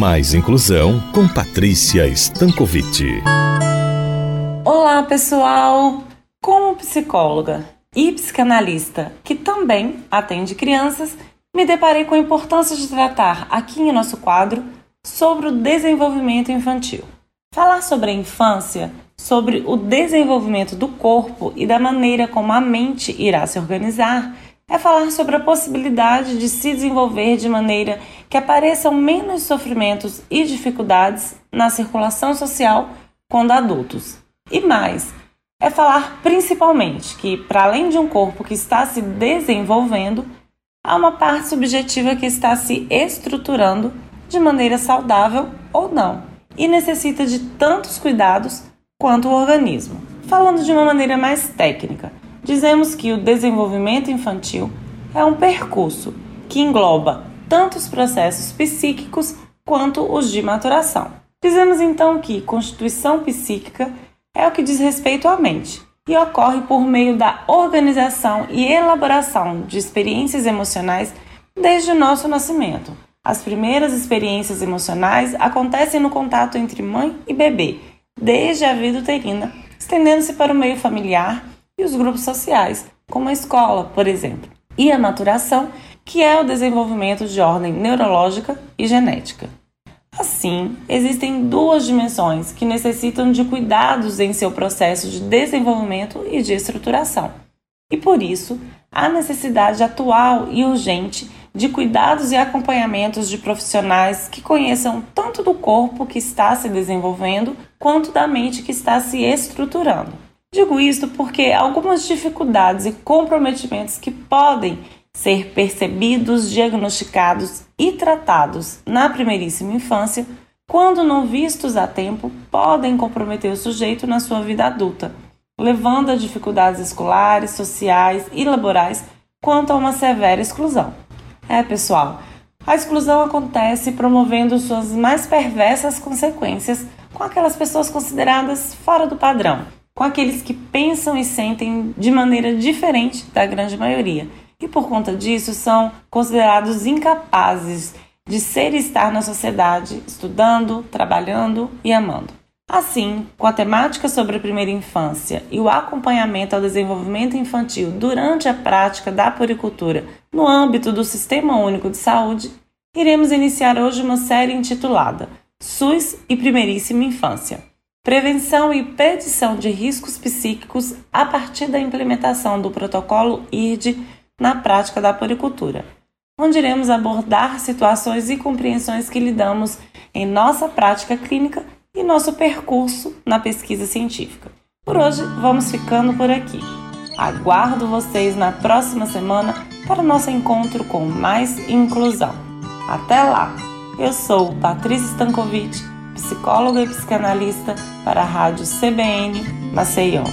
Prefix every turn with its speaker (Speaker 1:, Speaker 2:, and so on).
Speaker 1: Mais inclusão com Patrícia Stankovic.
Speaker 2: Olá, pessoal! Como psicóloga e psicanalista que também atende crianças, me deparei com a importância de tratar aqui em nosso quadro sobre o desenvolvimento infantil. Falar sobre a infância, sobre o desenvolvimento do corpo e da maneira como a mente irá se organizar, é falar sobre a possibilidade de se desenvolver de maneira que apareçam menos sofrimentos e dificuldades na circulação social quando adultos. E mais, é falar principalmente que, para além de um corpo que está se desenvolvendo, há uma parte subjetiva que está se estruturando de maneira saudável ou não e necessita de tantos cuidados quanto o organismo. Falando de uma maneira mais técnica, dizemos que o desenvolvimento infantil é um percurso que engloba tanto os processos psíquicos quanto os de maturação. Dizemos então que constituição psíquica é o que diz respeito à mente e ocorre por meio da organização e elaboração de experiências emocionais desde o nosso nascimento. As primeiras experiências emocionais acontecem no contato entre mãe e bebê, desde a vida uterina, estendendo-se para o meio familiar e os grupos sociais, como a escola, por exemplo, e a maturação, que é o desenvolvimento de ordem neurológica e genética. Assim, existem duas dimensões que necessitam de cuidados em seu processo de desenvolvimento e de estruturação. E por isso, há necessidade atual e urgente de cuidados e acompanhamentos de profissionais que conheçam tanto do corpo que está se desenvolvendo quanto da mente que está se estruturando. Digo isto porque algumas dificuldades e comprometimentos que podem ser percebidos, diagnosticados e tratados na primeiríssima infância, quando não vistos a tempo, podem comprometer o sujeito na sua vida adulta, levando a dificuldades escolares, sociais e laborais quanto a uma severa exclusão. É, pessoal, a exclusão acontece promovendo suas mais perversas consequências com aquelas pessoas consideradas fora do padrão com aqueles que pensam e sentem de maneira diferente da grande maioria e por conta disso são considerados incapazes de ser e estar na sociedade, estudando, trabalhando e amando. Assim, com a temática sobre a primeira infância e o acompanhamento ao desenvolvimento infantil durante a prática da puricultura no âmbito do Sistema Único de Saúde, iremos iniciar hoje uma série intitulada SUS e Primeiríssima Infância Prevenção e predição de riscos psíquicos a partir da implementação do protocolo IRD na prática da poricultura, onde iremos abordar situações e compreensões que lidamos em nossa prática clínica e nosso percurso na pesquisa científica. Por hoje, vamos ficando por aqui. Aguardo vocês na próxima semana para o nosso encontro com mais inclusão. Até lá! Eu sou Patrícia Stankovic psicóloga e psicanalista para a Rádio CBN Maceió.